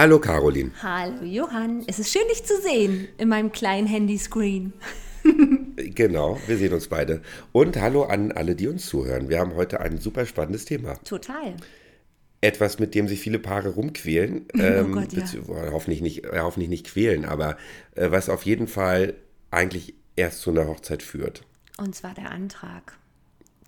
Hallo Caroline. Hallo Johann, es ist schön dich zu sehen in meinem kleinen Handyscreen. Genau, wir sehen uns beide. Und hallo an alle, die uns zuhören. Wir haben heute ein super spannendes Thema. Total. Etwas, mit dem sich viele Paare rumquälen. Oh ähm, Gott, ja. bezieh- hoffentlich, nicht, äh, hoffentlich nicht quälen, aber äh, was auf jeden Fall eigentlich erst zu einer Hochzeit führt. Und zwar der Antrag.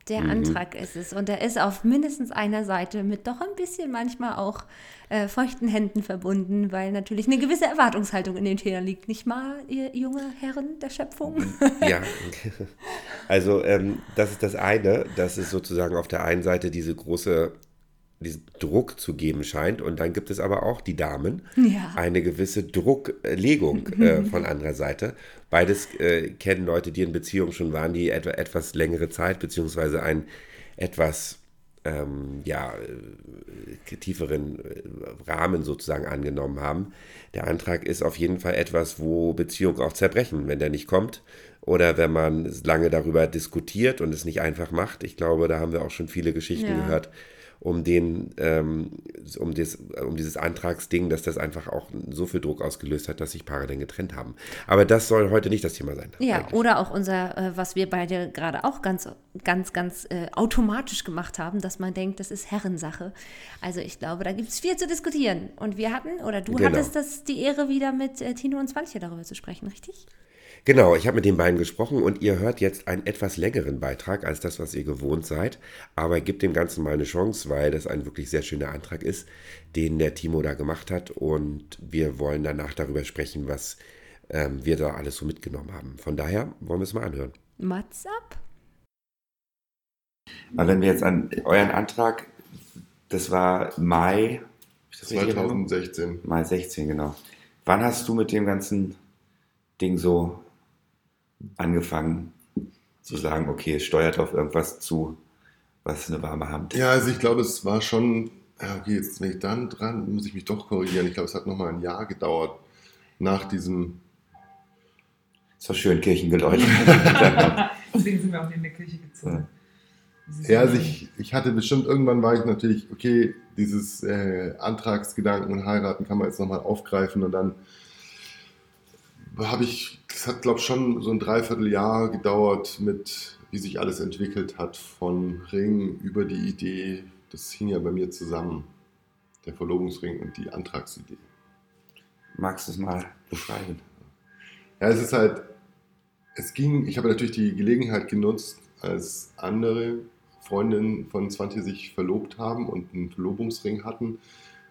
Der Antrag ist es. Und er ist auf mindestens einer Seite mit doch ein bisschen manchmal auch äh, feuchten Händen verbunden, weil natürlich eine gewisse Erwartungshaltung in den Federn liegt. Nicht mal, ihr junge Herren der Schöpfung? Ja, also ähm, das ist das eine, dass es sozusagen auf der einen Seite diese große, diesen Druck zu geben scheint und dann gibt es aber auch die Damen Ja. eine gewisse Drucklegung äh, von anderer Seite. Beides äh, kennen Leute, die in Beziehungen schon waren, die etwa etwas längere Zeit beziehungsweise einen etwas ähm, ja, äh, tieferen äh, Rahmen sozusagen angenommen haben. Der Antrag ist auf jeden Fall etwas, wo Beziehungen auch zerbrechen, wenn der nicht kommt oder wenn man lange darüber diskutiert und es nicht einfach macht. Ich glaube, da haben wir auch schon viele Geschichten Ja. gehört, um den, ähm, um, das, um dieses Antragsding, dass das einfach auch so viel Druck ausgelöst hat, dass sich Paare dann getrennt haben. Aber das soll heute nicht das Thema sein. Ja, eigentlich. oder auch unser, äh, was wir beide gerade auch ganz, ganz, ganz äh, automatisch gemacht haben, dass man denkt, das ist Herrensache. Also ich glaube, da gibt es viel zu diskutieren. Und wir hatten, oder du Genau. hattest das die Ehre, wieder mit äh, Tino und Swantje darüber zu sprechen, richtig? Genau, ich habe mit den beiden gesprochen und ihr hört jetzt einen etwas längeren Beitrag als das, was ihr gewohnt seid. Aber gebt dem Ganzen mal eine Chance, weil das ein wirklich sehr schöner Antrag ist, den der Timo da gemacht hat. Und wir wollen danach darüber sprechen, was ähm, wir da alles so mitgenommen haben. Von daher wollen wir es mal anhören. Mats ab? Aber wenn wir jetzt an euren Antrag, das war Mai, das richtig in Erinnerung? 2016. Mai 16, genau. Wann hast du mit dem ganzen Ding so angefangen zu sagen, okay, es steuert auf irgendwas zu, was eine warme Hand? Ja, also ich glaube, es war schon, ja, okay, jetzt wenn ich dann dran, muss ich mich doch korrigieren. Ich glaube, es hat nochmal ein Jahr gedauert nach diesem, Ist doch schön, Kirchengeläut. Deswegen sind wir auch in der Kirche gezogen. Ja, also ich, ich hatte bestimmt, irgendwann war ich natürlich, okay, dieses äh, Antragsgedanken und heiraten kann man jetzt nochmal aufgreifen und dann habe ich, das hat glaube ich schon so ein Dreivierteljahr gedauert mit, wie sich alles entwickelt hat von Ring über die Idee, das hing ja bei mir zusammen, der Verlobungsring und die Antragsidee. Magst du es mal beschreiben? Ja, es ist halt, es ging, ich habe natürlich die Gelegenheit genutzt, als andere Freundinnen von Swantje sich verlobt haben und einen Verlobungsring hatten.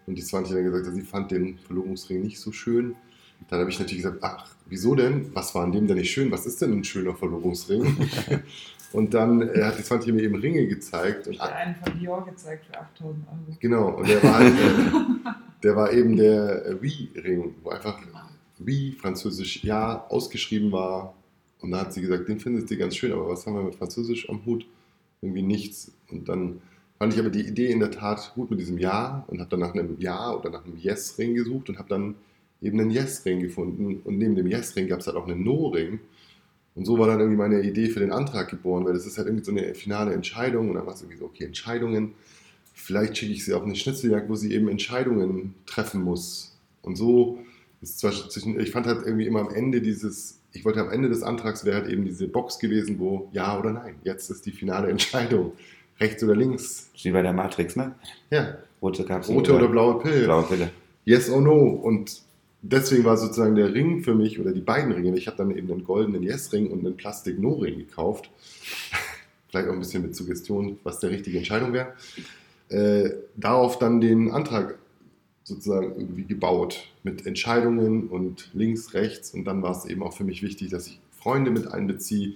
Und die Swantje dann gesagt hat, sie fand den Verlobungsring nicht so schön. Dann habe ich natürlich gesagt, ach, wieso denn? Was war an dem denn nicht schön? Was ist denn ein schöner Verlobungsring? und dann äh, hat die Swantje mir eben Ringe gezeigt. Und Ich habe einen von Dior gezeigt für 8000 Euro. Genau, und der war, halt, äh, der war eben der äh, Oui-Ring, wo einfach Oui, französisch Ja, ausgeschrieben war. Und da hat sie gesagt, den findet sie ganz schön, aber was haben wir mit Französisch am Hut? Irgendwie nichts. Und dann fand ich aber die Idee in der Tat gut mit diesem Ja und habe dann nach einem Ja oder nach einem Yes-Ring gesucht und habe dann eben einen Yes-Ring gefunden. Und neben dem Yes-Ring gab es halt auch einen No-Ring. Und so war dann irgendwie meine Idee für den Antrag geboren, weil das ist halt irgendwie so eine finale Entscheidung. Und dann war es irgendwie so, okay, Entscheidungen. Vielleicht schicke ich sie auf eine Schnitzeljagd, wo sie eben Entscheidungen treffen muss. Und so ist zwar zwischen, ich fand halt irgendwie immer am Ende dieses, ich wollte am Ende des Antrags wäre halt eben diese Box gewesen, wo Ja oder Nein. Jetzt ist die finale Entscheidung. Rechts oder links. Wie bei der Matrix, ne? Ja, Rote Kapsel. rote oder blaue Pille. Blaue Pille. Yes or no. Und deswegen war sozusagen der Ring für mich, oder die beiden Ringe, ich habe dann eben einen goldenen Yes-Ring und einen Plastik-No-Ring gekauft. Vielleicht auch ein bisschen mit Suggestion, was der richtige Entscheidung wäre. Äh, darauf dann den Antrag sozusagen irgendwie gebaut mit Entscheidungen und links, rechts. Und dann war es eben auch für mich wichtig, dass ich Freunde mit einbeziehe.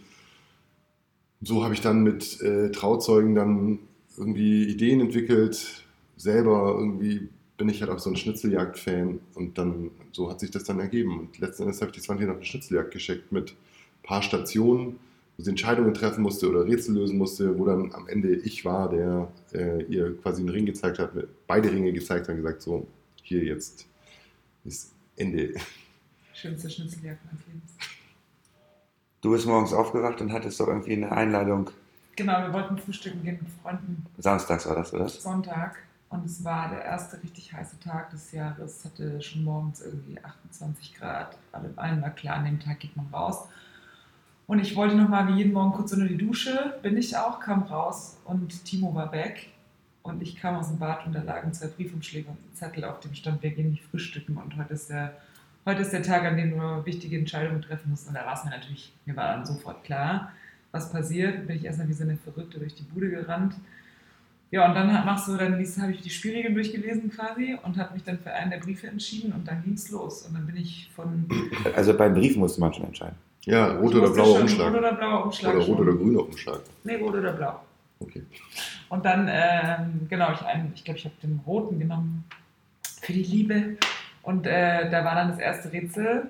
So habe ich dann mit äh, Trauzeugen dann irgendwie Ideen entwickelt. Selber irgendwie bin ich halt auch so ein Schnitzeljagd-Fan und dann so hat sich das dann ergeben. Und letzten Endes habe ich die 20 auf eine Schnitzeljagd geschickt mit ein paar Stationen, wo sie Entscheidungen treffen musste oder Rätsel lösen musste, wo dann am Ende ich war, der äh, ihr quasi einen Ring gezeigt hat, beide Ringe gezeigt hat und gesagt, so, hier jetzt ist Ende. Schönste Schnitzeljagd meines Lebens. Du bist morgens aufgewacht und hattest doch irgendwie eine Einladung. Genau, wir wollten frühstücken gehen mit Freunden. Samstags war das, oder? Sonntag. Und es war der erste richtig heiße Tag des Jahres. Es hatte schon morgens irgendwie 28 Grad. Alle allen war klar, an dem Tag geht man raus. Und ich wollte nochmal wie jeden Morgen kurz unter die Dusche. Bin ich auch, kam raus und Timo war weg. Und ich kam aus dem Bad und da lagen zwei Briefumschläge und ein Zettel, auf dem stand, wir gehen nicht frühstücken. Und heute ist der, heute ist der Tag, an dem du wichtige Entscheidungen treffen musst. Und da war es mir natürlich, mir war dann sofort klar, was passiert. Bin ich erstmal wie so eine Verrückte durch die Bude gerannt. Ja, und dann machst du, dann habe ich die Spielregeln durchgelesen quasi und habe mich dann für einen der Briefe entschieden und dann ging es los. Und dann bin ich von. Also beim Brief musste man schon entscheiden. Ja, rot oder blauer Umschlag. Rot oder blauer Umschlag. Oder rot oder grüner Umschlag. Nee, rot oder blau. Okay. Und dann, ähm, genau, ich, ich glaube, ich habe den roten genommen für die Liebe. Und äh, da war dann das erste Rätsel.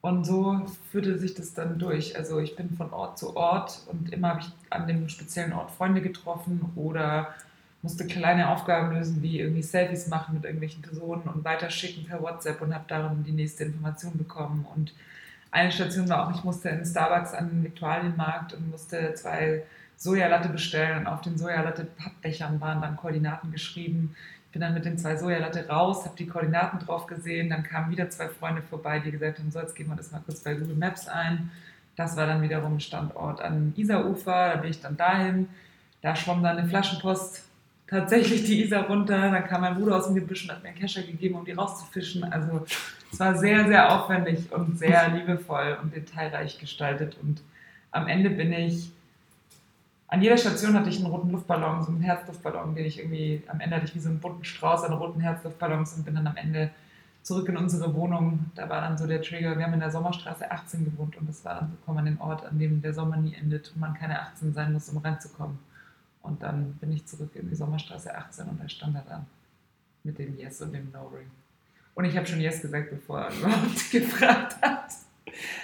Und so führte sich das dann durch. Also ich bin von Ort zu Ort und immer habe ich an dem speziellen Ort Freunde getroffen oder musste kleine Aufgaben lösen, wie irgendwie Selfies machen mit irgendwelchen Personen und weiterschicken per WhatsApp und habe darin die nächste Information bekommen. Und eine Station war auch, ich musste in Starbucks an den Viktualienmarkt und musste zwei Sojalatte bestellen und auf den Sojalatte-Pappbechern waren dann Koordinaten geschrieben. Bin dann mit den zwei Sojalatte raus, habe die Koordinaten drauf gesehen, dann kamen wieder zwei Freunde vorbei, die gesagt haben, so jetzt geben wir das mal kurz bei Google Maps ein. Das war dann wiederum ein Standort am Isarufer, da bin ich dann dahin. Da schwamm dann eine Flaschenpost tatsächlich die Isar runter. Dann kam mein Bruder aus dem Gebüsch und hat mir einen Kescher gegeben, um die rauszufischen. Also es war sehr, sehr aufwendig und sehr liebevoll und detailreich gestaltet. Und am Ende bin ich an jeder Station hatte ich einen roten Luftballon, so einen Herzluftballon, den ich irgendwie, am Ende hatte ich wie so einen bunten Strauß an roten Herzluftballons und bin dann am Ende zurück in unsere Wohnung. Da war dann so der Trigger, wir haben in der Sommerstraße 18 gewohnt und das war dann so, komm an den Ort, an dem der Sommer nie endet und man keine 18 sein muss, um reinzukommen. Und dann bin ich zurück in die Sommerstraße 18 und da stand er dann mit dem Yes und dem No-Ring. Und ich habe schon Yes gesagt, bevor er überhaupt gefragt hat.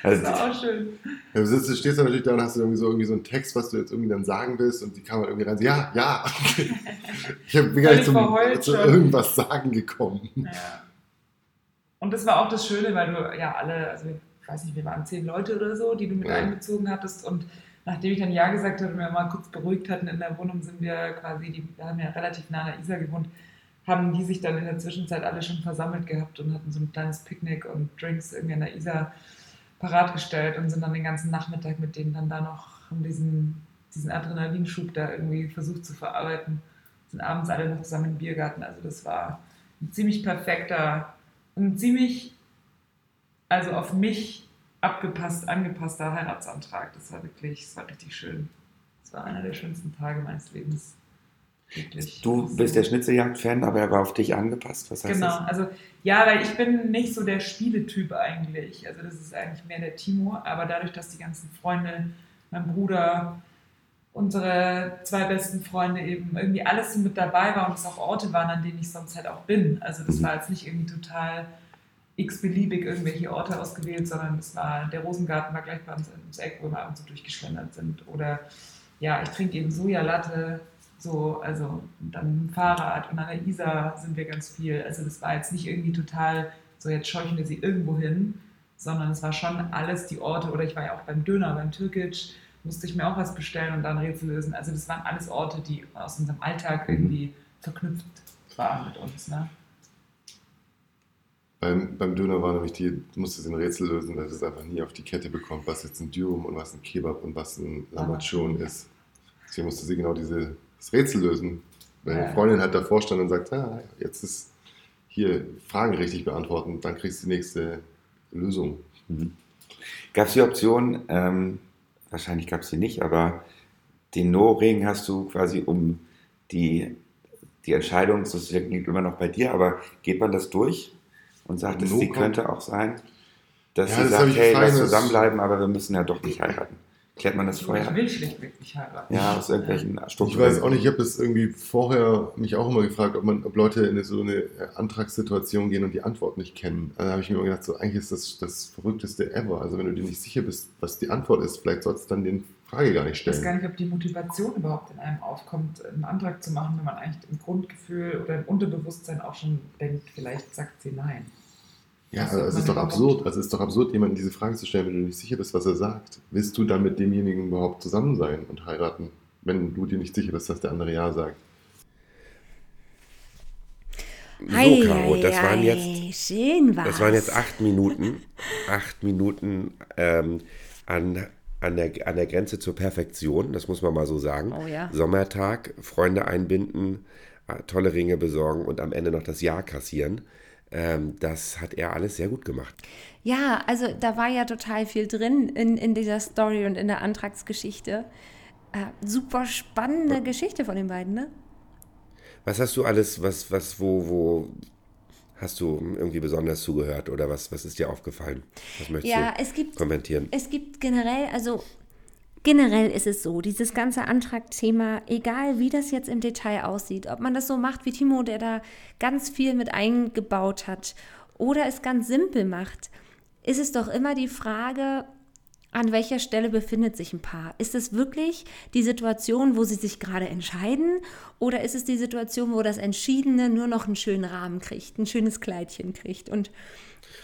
Also, das war auch schön. Ja, du sitzt, stehst da natürlich da und hast irgendwie so, irgendwie so einen Text, was du jetzt irgendwie dann sagen willst und die kam halt irgendwie rein, so, ja, ja. ich bin gar nicht zum, zu irgendwas sagen gekommen. Ja. Und das war auch das Schöne, weil du ja alle, also ich weiß nicht, wir waren zehn Leute oder so, die du mit ja. einbezogen hattest und nachdem ich dann Ja gesagt hatte und wir mal kurz beruhigt hatten in der Wohnung, sind wir quasi, die, wir haben ja relativ nah an der Isar gewohnt, haben die sich dann in der Zwischenzeit alle schon versammelt gehabt und hatten so ein kleines Picknick und Drinks irgendwie an der Isar parat gestellt und sind dann den ganzen Nachmittag mit denen dann da noch um diesen, diesen Adrenalinschub da irgendwie versucht zu verarbeiten. Sind abends alle noch zusammen im Biergarten. Also das war ein ziemlich perfekter, ein ziemlich, also auf mich abgepasst, angepasster Heiratsantrag. Das war wirklich, das war richtig schön. Das war einer der schönsten Tage meines Lebens. Wirklich. Du bist der Schnitzeljagd-Fan, aber er war auf dich angepasst. Was heißt genau, das? also ja, weil ich bin nicht so der Spieletyp eigentlich. Also das ist eigentlich mehr der Timo, aber dadurch, dass die ganzen Freunde, mein Bruder, unsere zwei besten Freunde eben irgendwie alles mit dabei war und es auch Orte waren, an denen ich sonst halt auch bin. Also das mhm. war jetzt nicht irgendwie total x-beliebig irgendwelche Orte ausgewählt, sondern es war, der Rosengarten war gleich bei uns ums Eck, wo wir abends so durchgeschlendert sind. Oder ja, ich trinke eben Sojalatte, so, also dann Fahrrad und an der Isar sind wir ganz viel. Also das war jetzt nicht irgendwie total, so jetzt scheuchen wir sie irgendwo hin, sondern es war schon alles die Orte. Oder ich war ja auch beim Döner, beim Türkic, musste ich mir auch was bestellen und dann Rätsel lösen. Also das waren alles Orte, die aus unserem Alltag irgendwie verknüpft waren mit uns. Ne? Beim, beim Döner war nämlich die, du musstest ein Rätsel lösen, dass es einfach nie auf die Kette bekommt, was jetzt ein Dürum und was ein Kebab und was ein Lamachon ist. Deswegen musste sie genau diese, das Rätsel lösen. Meine. Freundin halt davor stand und sagt, ah, jetzt ist hier Fragen richtig beantworten, dann kriegst du die nächste Lösung. Mhm. Gab es die Option, ähm, wahrscheinlich gab es sie nicht, aber den No-Ring hast du quasi um die, die Entscheidung, sozusagen liegt immer noch bei dir, aber geht man das durch? und sagt, es sie könnte auch sein, dass ja, sie das sagt, hey, lass zusammenbleiben, aber wir müssen ja doch nicht heiraten. Klärt man das Ich vorher? will schlichtweg nicht heiraten. Ja, aus irgendwelchen Ich strukturellen weiß auch nicht, ich habe das irgendwie vorher mich auch immer gefragt, ob, man, ob Leute in so eine Antragssituation gehen und die Antwort nicht kennen. Da habe ich mir immer gedacht, so eigentlich ist das das Verrückteste ever. Also wenn du dir nicht sicher bist, was die Antwort ist, vielleicht sollst du dann den Frage gar nicht Ich weiß gar stellen. nicht, ob die Motivation überhaupt in einem aufkommt, einen Antrag zu machen, wenn man eigentlich im Grundgefühl oder im Unterbewusstsein auch schon denkt, vielleicht sagt sie nein. Ja, also es ist doch absurd. Also es ist doch absurd, jemandem diese Frage zu stellen, wenn du nicht sicher bist, was er sagt. Willst du dann mit demjenigen überhaupt zusammen sein und heiraten, wenn du dir nicht sicher bist, dass der andere Ja sagt? So, Caro, das waren jetzt Ei, schön war's. Das waren jetzt acht Minuten, acht Minuten ähm, an, an, der, an der Grenze zur Perfektion, das muss man mal so sagen. Oh ja. Sommertag, Freunde einbinden, äh, tolle Ringe besorgen und am Ende noch das Ja kassieren. Ähm, das hat er alles sehr gut gemacht. Ja, also da war ja total viel drin in, in dieser Story und in der Antragsgeschichte. Äh, super spannende Geschichte von den beiden, ne? Was hast du alles, was, was, wo, wo hast du irgendwie besonders zugehört oder was, was ist dir aufgefallen? Was möchtest Ja, du es gibt, kommentieren? es gibt generell, also generell ist es so, dieses ganze Antragsthema, egal wie das jetzt im Detail aussieht, ob man das so macht wie Timo, der da ganz viel mit eingebaut hat, oder es ganz simpel macht, ist es doch immer die Frage, an welcher Stelle befindet sich ein Paar? Ist es wirklich die Situation, wo sie sich gerade entscheiden? Oder ist es die Situation, wo das Entschiedene nur noch einen schönen Rahmen kriegt, ein schönes Kleidchen kriegt? Und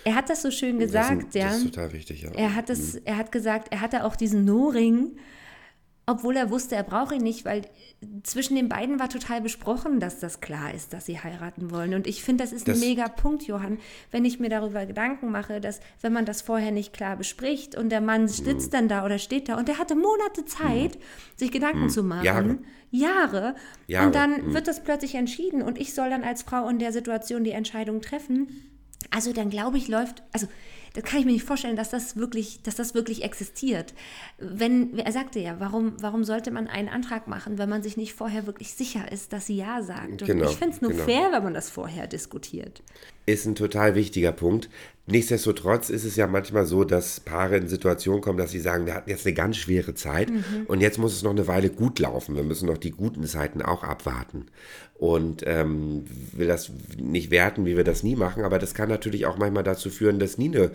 er hat das so schön das, gesagt, ist, ja. das ist total wichtig, ja. Er hat, es, er hat gesagt, er hatte auch diesen No-Ring, obwohl er wusste, er braucht ihn nicht, weil zwischen den beiden war total besprochen, dass das klar ist, dass sie heiraten wollen. Und ich finde, das ist Das- ein mega Punkt, Johann, wenn ich mir darüber Gedanken mache, dass wenn man das vorher nicht klar bespricht und der Mann sitzt dann da oder steht da und der hatte Monate Zeit, sich Gedanken zu machen. Jahre. Jahre. Jahre, Und dann mhm. wird das plötzlich entschieden und ich soll dann als Frau in der Situation die Entscheidung treffen. Also dann glaube ich, läuft, also das kann ich mir nicht vorstellen, dass das wirklich, dass das wirklich existiert. Wenn, er sagte ja, warum, warum sollte man einen Antrag machen, wenn man sich nicht vorher wirklich sicher ist, dass sie Ja sagt? Und Genau, ich finde es nur genau. fair, wenn man das vorher diskutiert. ist ein total wichtiger Punkt. Nichtsdestotrotz ist es ja manchmal so, dass Paare in Situationen kommen, dass sie sagen, wir hatten jetzt eine ganz schwere Zeit und jetzt muss es noch eine Weile gut laufen. Wir müssen noch die guten Zeiten auch abwarten. Und ähm, will das nicht werten, wie wir das nie machen, aber das kann natürlich auch manchmal dazu führen, dass nie eine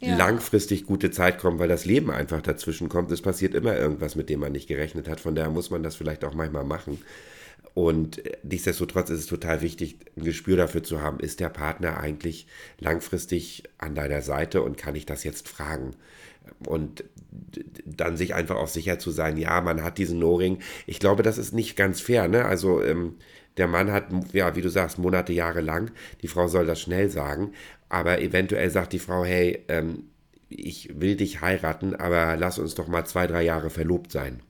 Ja. langfristig gute Zeit kommt, weil das Leben einfach dazwischen kommt. Es passiert immer irgendwas, mit dem man nicht gerechnet hat. Von daher muss man das vielleicht auch manchmal machen. Und äh, nichtsdestotrotz ist es total wichtig, ein Gespür dafür zu haben, ist der Partner eigentlich langfristig an deiner Seite und kann ich das jetzt fragen? Und dann sich einfach auch sicher zu sein, ja, man hat diesen No-Ring. Ich glaube, das ist nicht ganz fair, ne? Also ähm, der Mann hat, ja, wie du sagst, Monate, Jahre lang. Die Frau soll das schnell sagen. Aber eventuell sagt die Frau, hey, ähm, ich will dich heiraten, aber lass uns doch mal zwei, drei Jahre verlobt sein.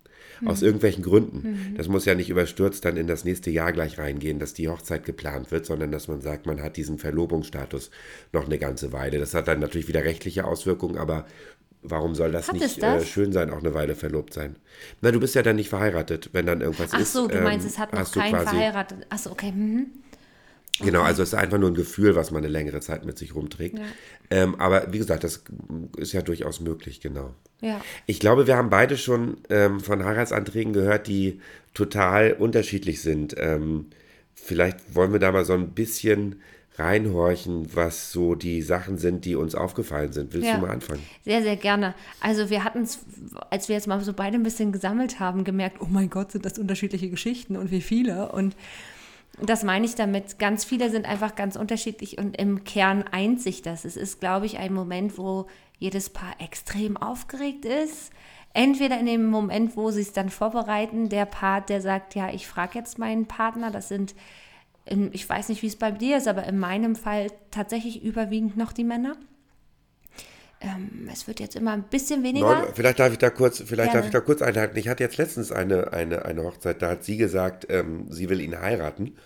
Aus irgendwelchen Gründen. Das muss ja nicht überstürzt dann in das nächste Jahr gleich reingehen, dass die Hochzeit geplant wird, sondern dass man sagt, man hat diesen Verlobungsstatus noch eine ganze Weile. Das hat dann natürlich wieder rechtliche Auswirkungen, aber warum soll das Hat nicht das? Äh, schön sein, auch eine Weile verlobt sein? Na, du bist ja dann nicht verheiratet, wenn dann irgendwas Ach ist. so, du meinst, ähm, es hat noch hast du kein quasi- verheiratet. Ach so, okay. Mhm. Genau, also es ist einfach nur ein Gefühl, was man eine längere Zeit mit sich rumträgt. Ja. Ähm, aber wie gesagt, das ist ja durchaus möglich, genau. Ja. Ich glaube, wir haben beide schon ähm, von Heiratsanträgen gehört, die total unterschiedlich sind. Ähm, vielleicht wollen wir da mal so ein bisschen reinhorchen, was so die Sachen sind, die uns aufgefallen sind. Willst Ja. du mal anfangen? Sehr, sehr gerne. Also wir hatten es, als wir jetzt mal so beide ein bisschen gesammelt haben, gemerkt, oh mein Gott, sind das unterschiedliche Geschichten und wie viele. Und das meine ich damit. Ganz viele sind einfach ganz unterschiedlich und im Kern eint sich das. Es ist, glaube ich, ein Moment, wo jedes Paar extrem aufgeregt ist. Entweder in dem Moment, wo sie es dann vorbereiten, der Part, der sagt, ja, ich frage jetzt meinen Partner, das sind, in, ich weiß nicht, wie es bei dir ist, aber in meinem Fall tatsächlich überwiegend noch die Männer. Ähm, es wird jetzt immer ein bisschen weniger. Neun, vielleicht darf ich da kurz, vielleicht Gerne. darf ich da kurz einhaken. Ich hatte jetzt letztens eine, eine, eine Hochzeit, da hat sie gesagt, ähm, sie will ihn heiraten.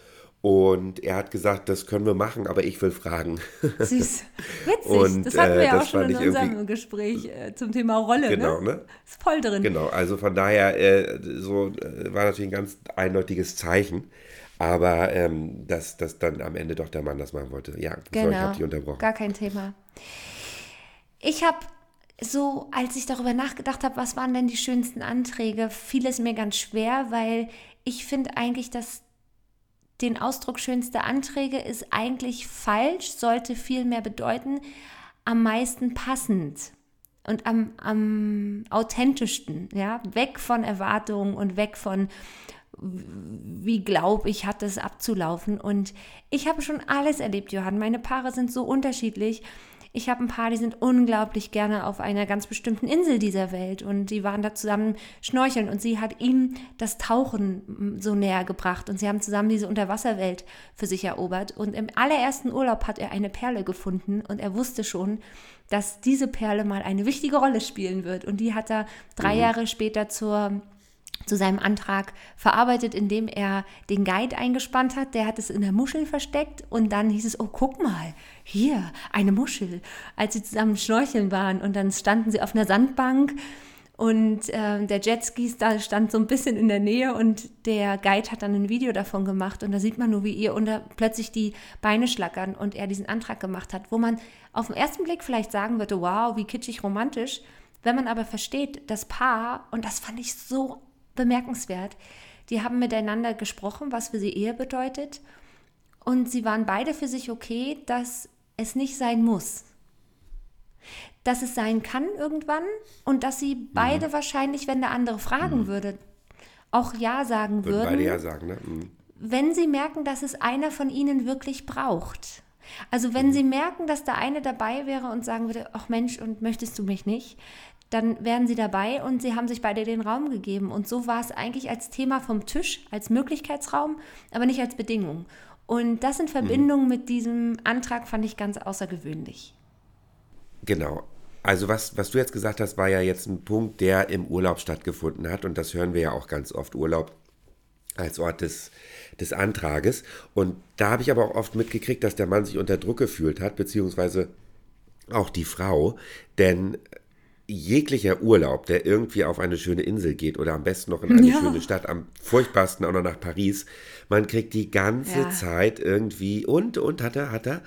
Und er hat gesagt, das können wir machen, aber ich will fragen. Süß. Witzig. Und, das hatten wir äh, ja auch schon in unserem Gespräch äh, zum Thema Rolle. Genau, ne? ne? Ist voll drin. Genau, also von daher, äh, so äh, war natürlich ein ganz eindeutiges Zeichen. Aber ähm, dass, dass dann am Ende doch der Mann das machen wollte. Ja, sorry, ich habe dich unterbrochen. Genau. Gar kein Thema. Ich habe so, als ich darüber nachgedacht habe, was waren denn die schönsten Anträge, fiel es mir ganz schwer, weil ich finde eigentlich, dass den Ausdruck schönste Anträge ist eigentlich falsch, sollte viel mehr bedeuten, am meisten passend und am, am authentischsten, ja, weg von Erwartungen und weg von wie glaub ich, hat es abzulaufen. Und ich habe schon alles erlebt, Johann. Meine Paare sind so unterschiedlich. Ich habe ein paar, die sind unglaublich gerne auf einer ganz bestimmten Insel dieser Welt und die waren da zusammen schnorcheln und sie hat ihm das Tauchen so näher gebracht und sie haben zusammen diese Unterwasserwelt für sich erobert und im allerersten Urlaub hat er eine Perle gefunden und er wusste schon, dass diese Perle mal eine wichtige Rolle spielen wird und die hat er drei mhm. Jahre später zur zu seinem Antrag verarbeitet, indem er den Guide eingespannt hat. Der hat es in der Muschel versteckt und dann hieß es, oh, guck mal, hier, eine Muschel. Als sie zusammen schnorcheln waren und dann standen sie auf einer Sandbank und äh, der Jetski stand so ein bisschen in der Nähe und der Guide hat dann ein Video davon gemacht und da sieht man nur, wie ihr unter plötzlich die Beine schlackern und er diesen Antrag gemacht hat, wo man auf den ersten Blick vielleicht sagen würde, wow, wie kitschig romantisch. Wenn man aber versteht, das Paar, und das fand ich so bemerkenswert. Die haben miteinander gesprochen, was für sie Ehe bedeutet. Und sie waren beide für sich okay, dass es nicht sein muss. Dass es sein kann irgendwann und dass sie beide mhm. wahrscheinlich, wenn der andere fragen mhm. würde, auch Ja sagen würden. Beide Ja sagen, ne? Mhm. Wenn sie merken, dass es einer von ihnen wirklich braucht. Also wenn mhm. sie merken, dass der eine dabei wäre und sagen würde, ach Mensch, und möchtest du mich nicht, dann wären sie dabei und sie haben sich beide den Raum gegeben. Und so war es eigentlich als Thema vom Tisch, als Möglichkeitsraum, aber nicht als Bedingung. Und das in Verbindung mhm. mit diesem Antrag fand ich ganz außergewöhnlich. Genau. Also was, was du jetzt gesagt hast, war ja jetzt ein Punkt, der im Urlaub stattgefunden hat. Und das hören wir ja auch ganz oft. Urlaub als Ort des, des Antrages. Und da habe ich aber auch oft mitgekriegt, dass der Mann sich unter Druck gefühlt hat, beziehungsweise auch die Frau. Denn jeglicher Urlaub, der irgendwie auf eine schöne Insel geht oder am besten noch in eine ja. schöne Stadt, am furchtbarsten auch noch nach Paris, man kriegt die ganze ja. Zeit irgendwie und, und hat er, hat er.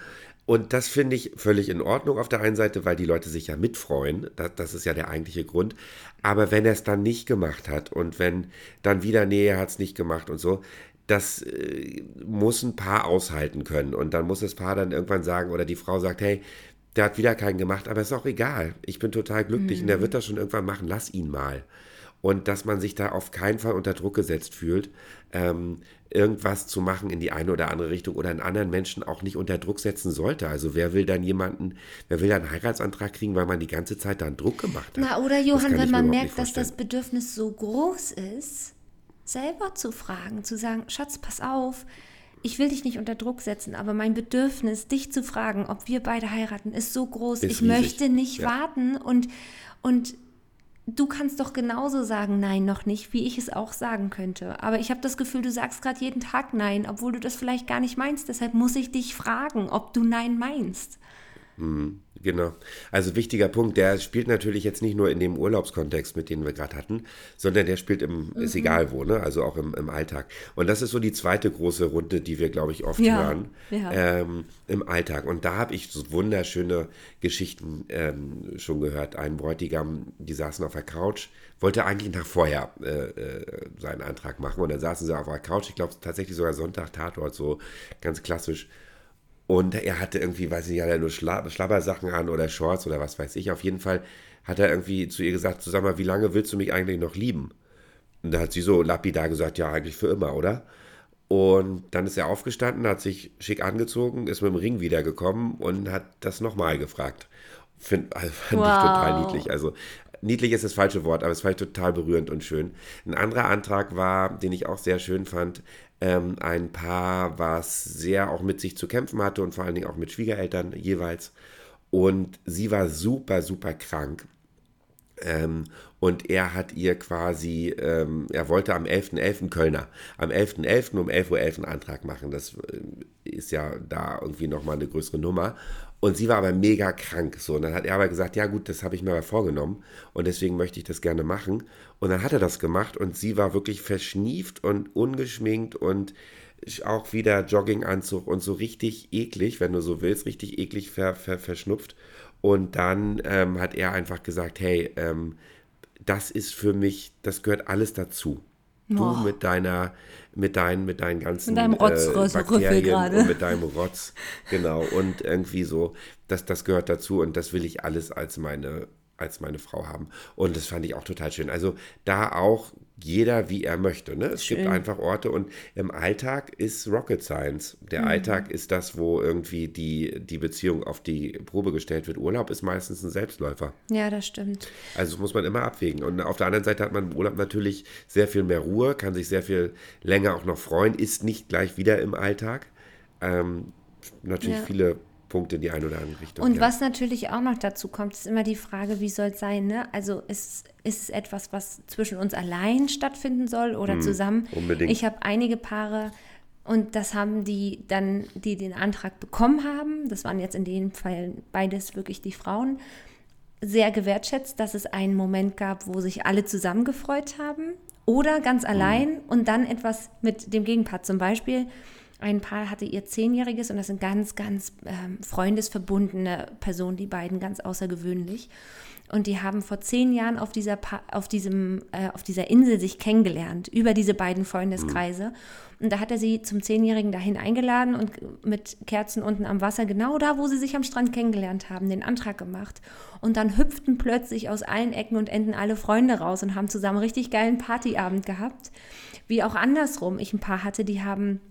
Und das finde ich völlig in Ordnung auf der einen Seite, weil die Leute sich ja mitfreuen. Das, das ist ja der eigentliche Grund. Aber wenn er es dann nicht gemacht hat und wenn dann wieder, nee, er hat es nicht gemacht und so, das äh, muss ein Paar aushalten können. Und dann muss das Paar dann irgendwann sagen, oder die Frau sagt, hey, der hat wieder keinen gemacht, aber ist auch egal. Ich bin total glücklich mhm. und der wird das schon irgendwann machen. Lass ihn mal. Und dass man sich da auf keinen Fall unter Druck gesetzt fühlt, ähm, irgendwas zu machen in die eine oder andere Richtung oder einen anderen Menschen auch nicht unter Druck setzen sollte. Also wer will dann jemanden, wer will dann einen Heiratsantrag kriegen, weil man die ganze Zeit dann Druck gemacht hat? Na, oder Johann, wenn man merkt, dass das Bedürfnis so groß ist, selber zu fragen, zu sagen, Schatz, pass auf, ich will dich nicht unter Druck setzen, aber mein Bedürfnis, dich zu fragen, ob wir beide heiraten, ist so groß. Ist ich riesig. möchte nicht ja. warten und, und du kannst doch genauso sagen, nein, noch nicht, wie ich es auch sagen könnte. Aber ich habe das Gefühl, du sagst gerade jeden Tag nein, obwohl du das vielleicht gar nicht meinst. Deshalb muss ich dich fragen, ob du nein meinst. Mhm. Genau. Also wichtiger Punkt, der spielt natürlich jetzt nicht nur in dem Urlaubskontext, mit dem wir gerade hatten, sondern der spielt im, mhm. ist egal wo, ne? also auch im, im Alltag. Und das ist so die zweite große Runde, die wir, glaube ich, oft ja. hören ja. Ähm, im Alltag. Und da habe ich so wunderschöne Geschichten ähm, schon gehört. Ein Bräutigam, die saßen auf der Couch, wollte eigentlich nach vorher äh, äh, seinen Antrag machen und dann saßen sie auf der Couch, ich glaube tatsächlich sogar Sonntag, Tatort, so ganz klassisch und er hatte irgendwie, weiß ich nicht, hat er nur Schla Schlabbersachen an oder Shorts oder was weiß ich. Auf jeden Fall hat er irgendwie zu ihr gesagt, sag mal, wie lange willst du mich eigentlich noch lieben? Und da hat sie so lapidar gesagt, ja, eigentlich für immer, oder? Und dann ist er aufgestanden, hat sich schick angezogen, ist mit dem Ring wiedergekommen und hat das nochmal gefragt. Find, also fand wow. ich total niedlich. Also niedlich ist das falsche Wort, aber es ich total berührend und schön. Ein anderer Antrag war, den ich auch sehr schön fand, ähm, ein Paar, was sehr auch mit sich zu kämpfen hatte und vor allen Dingen auch mit Schwiegereltern jeweils. Und sie war super, super krank. Ähm, und er hat ihr quasi, ähm, er wollte am 11.11. .11. Kölner, am 11.11. .11. um 11.11 Uhr einen Antrag machen. Das äh, ist ja da irgendwie nochmal eine größere Nummer. Und sie war aber mega krank. So. Und dann hat er aber gesagt, ja gut, das habe ich mir aber vorgenommen und deswegen möchte ich das gerne machen. Und dann hat er das gemacht und sie war wirklich verschnieft und ungeschminkt und auch wieder Jogginganzug und so richtig eklig, wenn du so willst, richtig eklig ver, ver, verschnupft. Und dann ähm, hat er einfach gesagt, hey, ähm, das ist für mich, das gehört alles dazu. Du Boah. mit deiner, mit deinen, mit deinen ganzen Mit deinem Rotz- äh, Bakterien und mit deinem Rotz, genau. Und irgendwie so, das, das gehört dazu und das will ich alles als meine, als meine Frau haben. Und das fand ich auch total schön. Also da auch jeder, wie er möchte. Ne? Es gibt Schön. einfach Orte und im Alltag ist Rocket Science. Der Mhm. Alltag ist das, wo irgendwie die, die Beziehung auf die Probe gestellt wird. Urlaub ist meistens ein Selbstläufer. Ja, das stimmt. Also das muss man immer abwägen. Und auf der anderen Seite hat man im Urlaub natürlich sehr viel mehr Ruhe, kann sich sehr viel länger auch noch freuen, ist nicht gleich wieder im Alltag. Ähm, natürlich Ja. viele Punkte in die eine oder andere Richtung. Und ja. was natürlich auch noch dazu kommt, ist immer die Frage, wie soll es sein, ne? Also ist, ist es etwas, was zwischen uns allein stattfinden soll oder zusammen? Hm, unbedingt. Ich habe einige Paare und das haben die dann, die den Antrag bekommen haben, das waren jetzt in dem Fall beides wirklich die Frauen, sehr gewertschätzt, dass es einen Moment gab, wo sich alle zusammen gefreut haben oder ganz Hm. allein und dann etwas mit dem Gegenpart. Zum Beispiel, ein Paar hatte ihr Zehnjähriges und das sind ganz, ganz ähm, freundesverbundene Personen, die beiden ganz außergewöhnlich. Und die haben vor zehn Jahren auf dieser, pa auf diesem, äh, auf dieser Insel sich kennengelernt, über diese beiden Freundeskreise. Und da hat er sie zum Zehnjährigen dahin eingeladen und mit Kerzen unten am Wasser, genau da, wo sie sich am Strand kennengelernt haben, den Antrag gemacht. Und dann hüpften plötzlich aus allen Ecken und Enden alle Freunde raus und haben zusammen richtig geilen Partyabend gehabt. Wie auch andersrum. Ich ein paar hatte, die haben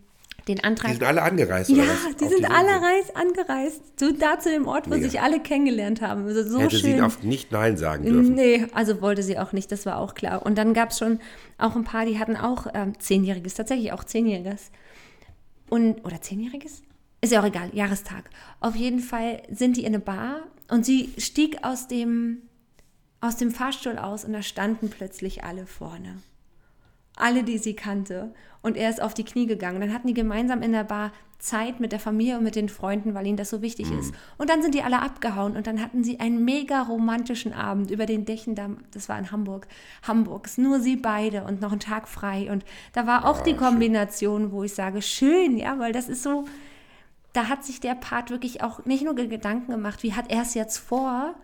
den Antrag. die sind alle angereist. ja, die sind diese alle reis angereist. So da zu dem Ort, wo Mega. sich alle kennengelernt haben. Also so Hätte schön. sie oft nicht Nein sagen dürfen. Nee, also wollte sie auch nicht, das war auch klar. Und dann gab es schon auch ein paar, die hatten auch ähm, Zehnjähriges, tatsächlich auch Zehnjähriges. Und, oder Zehnjähriges? Ist ja auch egal, Jahrestag. Auf jeden Fall sind die in eine Bar und sie stieg aus dem, aus dem Fahrstuhl aus und da standen plötzlich alle vorne. Alle, die sie kannte. Und er ist auf die Knie gegangen. Dann hatten die gemeinsam in der Bar Zeit mit der Familie und mit den Freunden, weil ihnen das so wichtig ist. Und dann sind die alle abgehauen und dann hatten sie einen mega romantischen Abend über den Dächen, da, das war in Hamburg, Hamburgs, nur sie beide und noch einen Tag frei. Und da war auch die Kombination, wo ich sage, schön, ja, weil das ist so, da hat sich der Part wirklich auch nicht nur Gedanken gemacht, wie hat er es jetzt vor,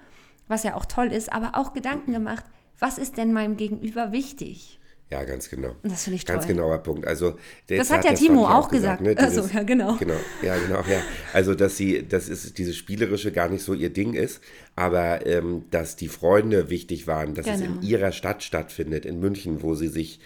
was ja auch toll ist, aber auch Gedanken gemacht, was ist denn meinem Gegenüber wichtig? Ja, ganz genau. Das finde ich Ganz toll. genauer Punkt. Also Das hat ja Timo auch gesagt. ne? Also, ja, genau. Genau, ja, genau, ja. Also, dass sie, das ist dieses Spielerische gar nicht so ihr Ding ist, aber ähm, dass die Freunde wichtig waren, dass es Genau. in ihrer Stadt stattfindet, in München, wo sie sich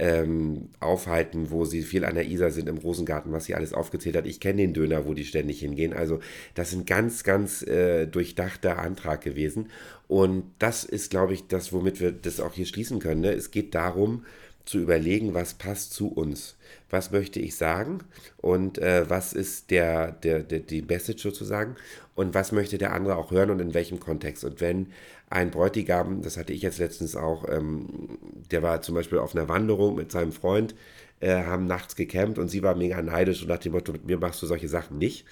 ähm, aufhalten, wo sie viel an der Isar sind, im Rosengarten, was sie alles aufgezählt hat. Ich kenne den Döner, wo die ständig hingehen. Also das ist ein ganz, ganz äh, durchdachter Antrag gewesen. Und das ist, glaube ich, das, womit wir das auch hier schließen können. Ne? Es geht darum, zu überlegen, was passt zu uns. Was möchte ich sagen und äh, was ist der, der, der, die Message sozusagen und was möchte der andere auch hören und in welchem Kontext. Und wenn ein Bräutigam, das hatte ich jetzt letztens auch, ähm, der war zum Beispiel auf einer Wanderung mit seinem Freund, äh, haben nachts gecampt und sie war mega neidisch und nach dem Motto, mit mir machst du solche Sachen nicht.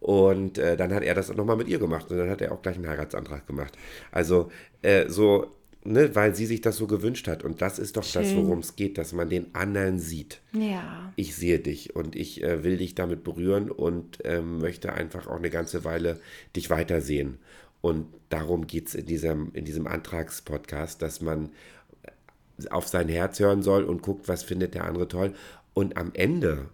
Und äh, dann hat er das nochmal mit ihr gemacht und dann hat er auch gleich einen Heiratsantrag gemacht. Also äh, so, ne, weil sie sich das so gewünscht hat. Und das ist doch das, Schön. worum es geht, dass man den anderen sieht. Ja. Ich sehe dich und ich äh, will dich damit berühren und ähm, möchte einfach auch eine ganze Weile dich weitersehen. Und darum geht es in diesem, in diesem Antragspodcast, dass man auf sein Herz hören soll und guckt, was findet der andere toll. Und am Ende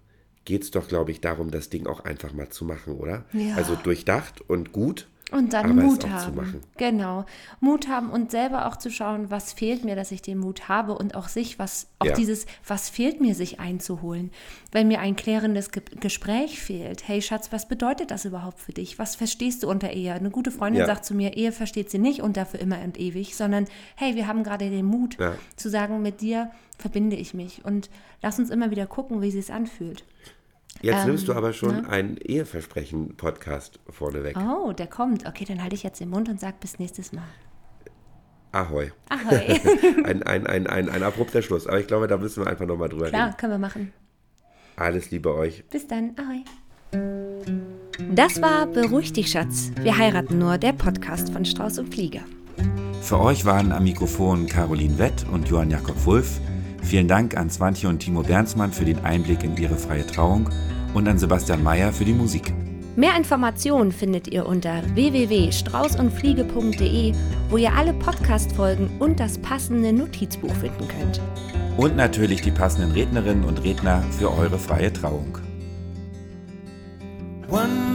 geht es doch, glaube ich, darum, das Ding auch einfach mal zu machen, oder? Ja. Also durchdacht und gut. Und dann aber Mut haben. Genau. Mut haben und selber auch zu schauen, was fehlt mir, dass ich den Mut habe und auch sich, was, auch Ja. dieses, was fehlt mir, sich einzuholen. Wenn mir ein klärendes Ge Gespräch fehlt, hey Schatz, was bedeutet das überhaupt für dich? Was verstehst du unter Ehe? Eine gute Freundin Ja. sagt zu mir, Ehe versteht sie nicht unter für immer und ewig, sondern hey, wir haben gerade den Mut Ja. zu sagen, mit dir verbinde ich mich und lass uns immer wieder gucken, wie sie es anfühlt. Jetzt Ähm, nimmst du aber schon ne? einen Eheversprechen-Podcast vorneweg. Oh, der kommt. Okay, dann halte ich jetzt den Mund und sag bis nächstes Mal. Ahoi. Ahoi. Ein, ein, ein, ein, ein abrupter Schluss. Aber ich glaube, da müssen wir einfach nochmal drüber Klar, reden. können wir machen. Alles Liebe euch. Bis dann. Ahoi. Das war Beruhig dich, Schatz. Wir heiraten nur, der Podcast von Strauß und Fliege. Für euch waren am Mikrofon Caroline Wett und Johann Jakob Wulff. Vielen Dank an Swantje und Timo Bernsmann für den Einblick in ihre freie Trauung und an Sebastian Mayer für die Musik. Mehr Informationen findet ihr unter www.straußundfliege.de, wo ihr alle Podcast-Folgen und das passende Notizbuch finden könnt. Und natürlich die passenden Rednerinnen und Redner für eure freie Trauung. How